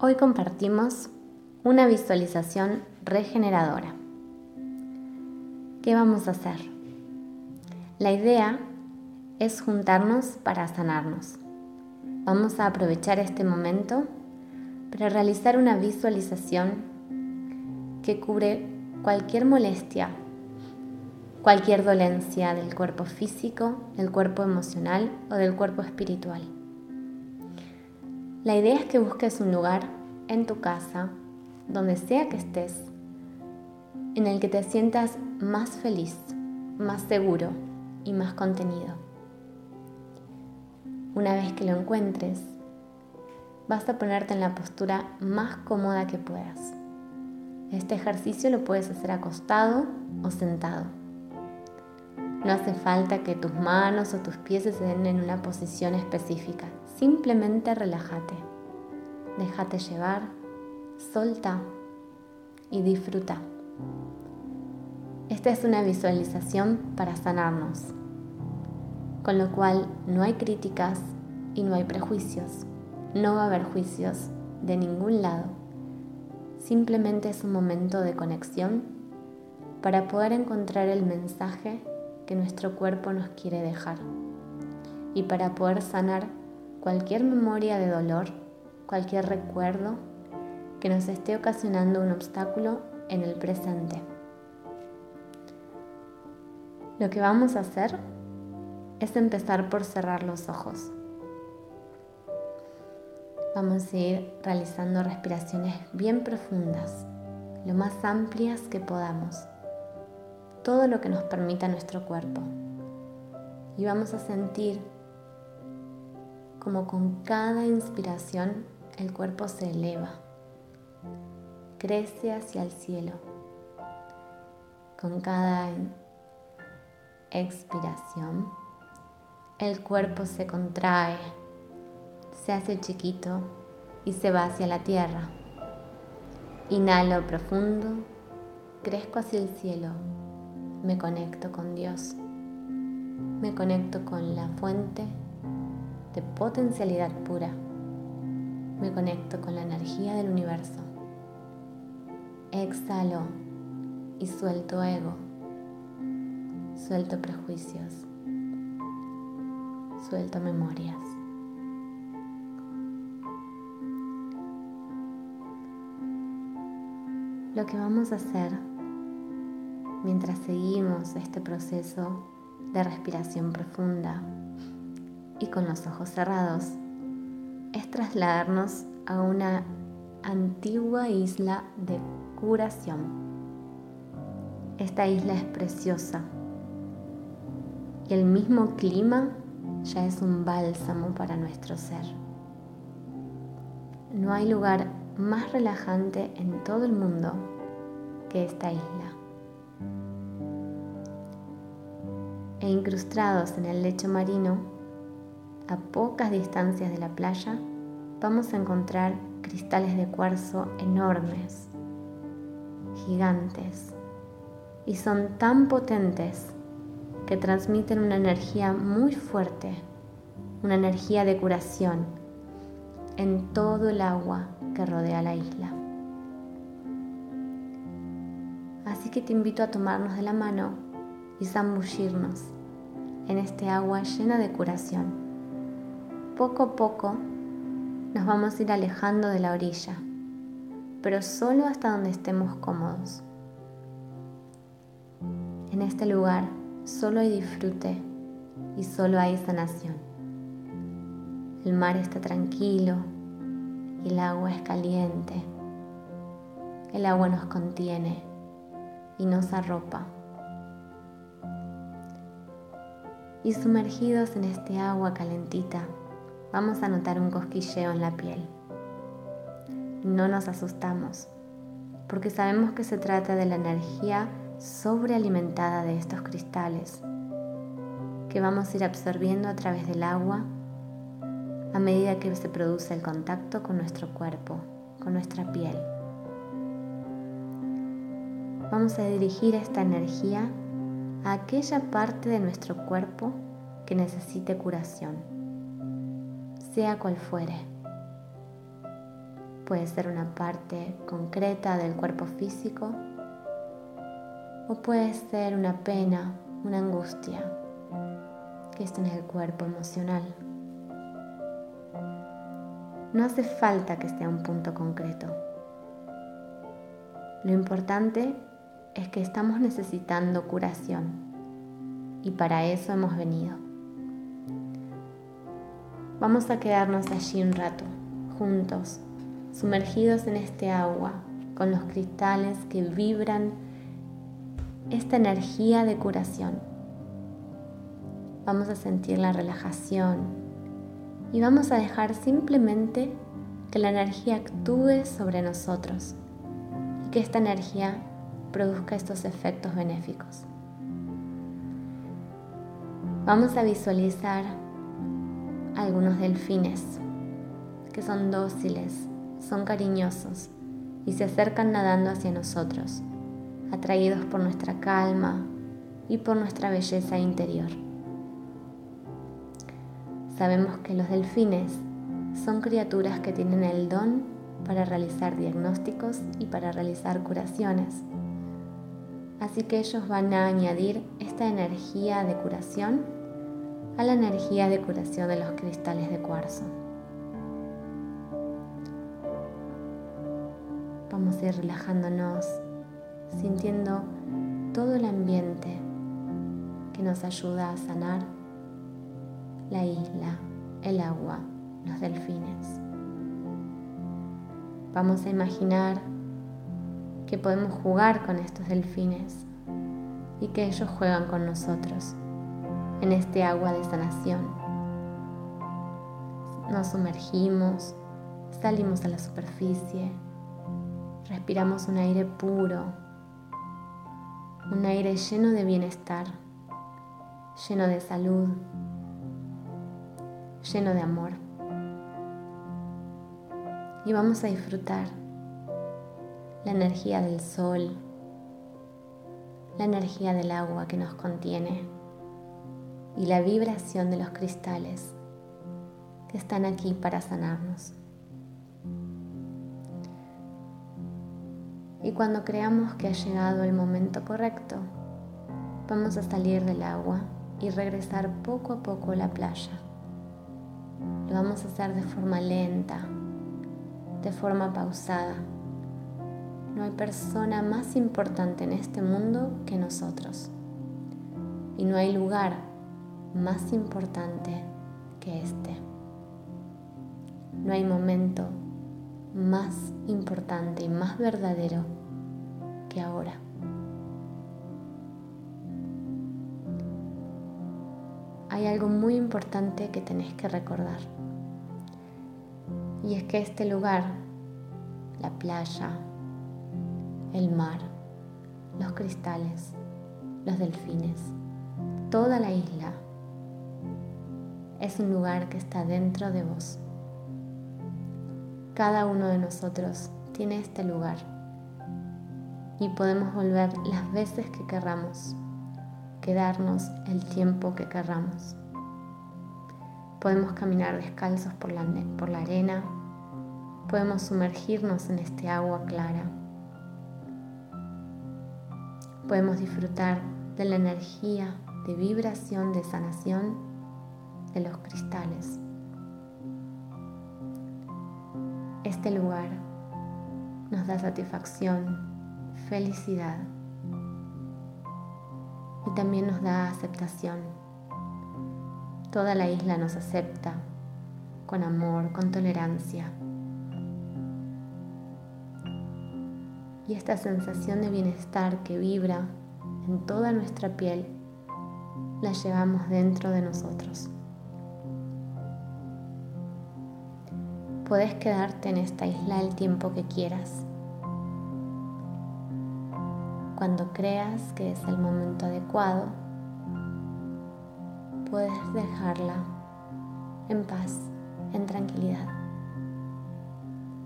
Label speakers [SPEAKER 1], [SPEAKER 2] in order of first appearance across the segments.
[SPEAKER 1] Hoy compartimos una visualización regeneradora. ¿Qué vamos a hacer? La idea es juntarnos para sanarnos. Vamos a aprovechar este momento para realizar una visualización que cubre cualquier molestia, cualquier dolencia del cuerpo físico, del cuerpo emocional o del cuerpo espiritual. La idea es que busques un lugar en tu casa, donde sea que estés, en el que te sientas más feliz, más seguro y más contenido. Una vez que lo encuentres, vas a ponerte en la postura más cómoda que puedas. Este ejercicio lo puedes hacer acostado o sentado. No hace falta que tus manos o tus pies se den en una posición específica. Simplemente relájate. Déjate llevar, solta y disfruta. Esta es una visualización para sanarnos, con lo cual no hay críticas y no hay prejuicios. No va a haber juicios de ningún lado. Simplemente es un momento de conexión para poder encontrar el mensaje que nuestro cuerpo nos quiere dejar y para poder sanar cualquier memoria de dolor, cualquier recuerdo que nos esté ocasionando un obstáculo en el presente. Lo que vamos a hacer es empezar por cerrar los ojos. Vamos a ir realizando respiraciones bien profundas, lo más amplias que podamos todo lo que nos permita nuestro cuerpo. Y vamos a sentir como con cada inspiración el cuerpo se eleva, crece hacia el cielo. Con cada expiración el cuerpo se contrae, se hace chiquito y se va hacia la tierra. Inhalo profundo, crezco hacia el cielo me conecto con Dios, me conecto con la fuente de potencialidad pura, me conecto con la energía del universo. Exhalo y suelto ego, suelto prejuicios, suelto memorias. Lo que vamos a hacer mientras seguimos este proceso de respiración profunda y con los ojos cerrados, es trasladarnos a una antigua isla de curación. Esta isla es preciosa y el mismo clima ya es un bálsamo para nuestro ser. No hay lugar más relajante en todo el mundo que esta isla. E incrustados en el lecho marino, a pocas distancias de la playa, vamos a encontrar cristales de cuarzo enormes, gigantes, y son tan potentes que transmiten una energía muy fuerte, una energía de curación en todo el agua que rodea la isla. Así que te invito a tomarnos de la mano y zambullirnos en este agua llena de curación. Poco a poco nos vamos a ir alejando de la orilla, pero solo hasta donde estemos cómodos. En este lugar solo hay disfrute y solo hay sanación. El mar está tranquilo y el agua es caliente. El agua nos contiene y nos arropa. Y sumergidos en este agua calentita, vamos a notar un cosquilleo en la piel. No nos asustamos, porque sabemos que se trata de la energía sobrealimentada de estos cristales, que vamos a ir absorbiendo a través del agua a medida que se produce el contacto con nuestro cuerpo, con nuestra piel. Vamos a dirigir esta energía aquella parte de nuestro cuerpo que necesite curación, sea cual fuere. puede ser una parte concreta del cuerpo físico o puede ser una pena, una angustia que está en el cuerpo emocional. No hace falta que sea un punto concreto. Lo importante es que estamos necesitando curación y para eso hemos venido. Vamos a quedarnos allí un rato, juntos, sumergidos en este agua, con los cristales que vibran esta energía de curación. Vamos a sentir la relajación, y vamos a dejar simplemente que la energía actúe sobre nosotros y que esta energía produzca estos efectos benéficos. Vamos a visualizar algunos delfines que son dóciles, son cariñosos y se acercan nadando hacia nosotros, atraídos por nuestra calma y por nuestra belleza interior. Sabemos que los delfines son criaturas que tienen el don para realizar diagnósticos y para realizar curaciones. Así que ellos van a añadir esta energía de curación a la energía de curación de los cristales de cuarzo. Vamos a ir relajándonos, sintiendo todo el ambiente que nos ayuda a sanar la isla, el agua, los delfines. Vamos a imaginar que podemos jugar con estos delfines y que ellos juegan con nosotros en este agua de sanación. Nos sumergimos, salimos a la superficie, respiramos un aire puro, un aire lleno de bienestar, lleno de salud, lleno de amor. Y vamos a disfrutar la energía del sol, la energía del agua que nos contiene y la vibración de los cristales que están aquí para sanarnos. Y cuando creamos que ha llegado el momento correcto, vamos a salir del agua y regresar poco a poco a la playa. Lo vamos a hacer de forma lenta, de forma pausada. No hay persona más importante en este mundo que nosotros. Y no hay lugar más importante que este. No hay momento más importante y más verdadero que ahora. hay algo muy importante que tenés que recordar. Y es que este lugar, la playa, el mar, los cristales, los delfines, toda la isla, es un lugar que está dentro de vos. Cada uno de nosotros tiene este lugar y podemos volver las veces que querramos quedarnos el tiempo que querramos. Podemos caminar descalzos por la, por la arena, podemos sumergirnos en este agua clara, podemos disfrutar de la energía de vibración, de sanación de los cristales. Este lugar nos da satisfacción, felicidad y también nos da aceptación. Toda la isla nos acepta con amor, con tolerancia. Y esta sensación de bienestar que vibra en toda nuestra piel la llevamos dentro de nosotros. Puedes quedarte en esta isla el tiempo que quieras cuando creas que es el momento adecuado, puedes dejarla en paz, en tranquilidad.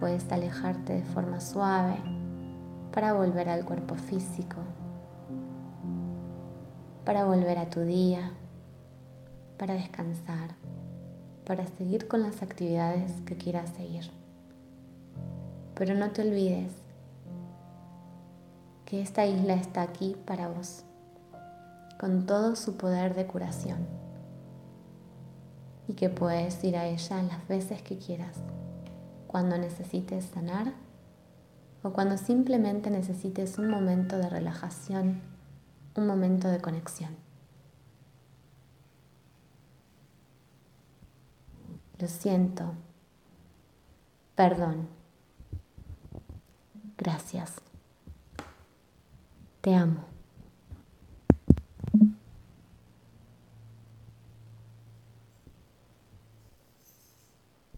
[SPEAKER 1] Puedes alejarte de forma suave para volver al cuerpo físico, para volver a tu día, para descansar, para seguir con las actividades que quieras seguir. Pero no te olvides que esta isla está aquí para vos, con todo su poder de curación, y que puedes ir a ella las veces que quieras, cuando necesites sanar o cuando simplemente necesites un momento de relajación, un momento de conexión. Lo siento. Perdón. Gracias. Te amo.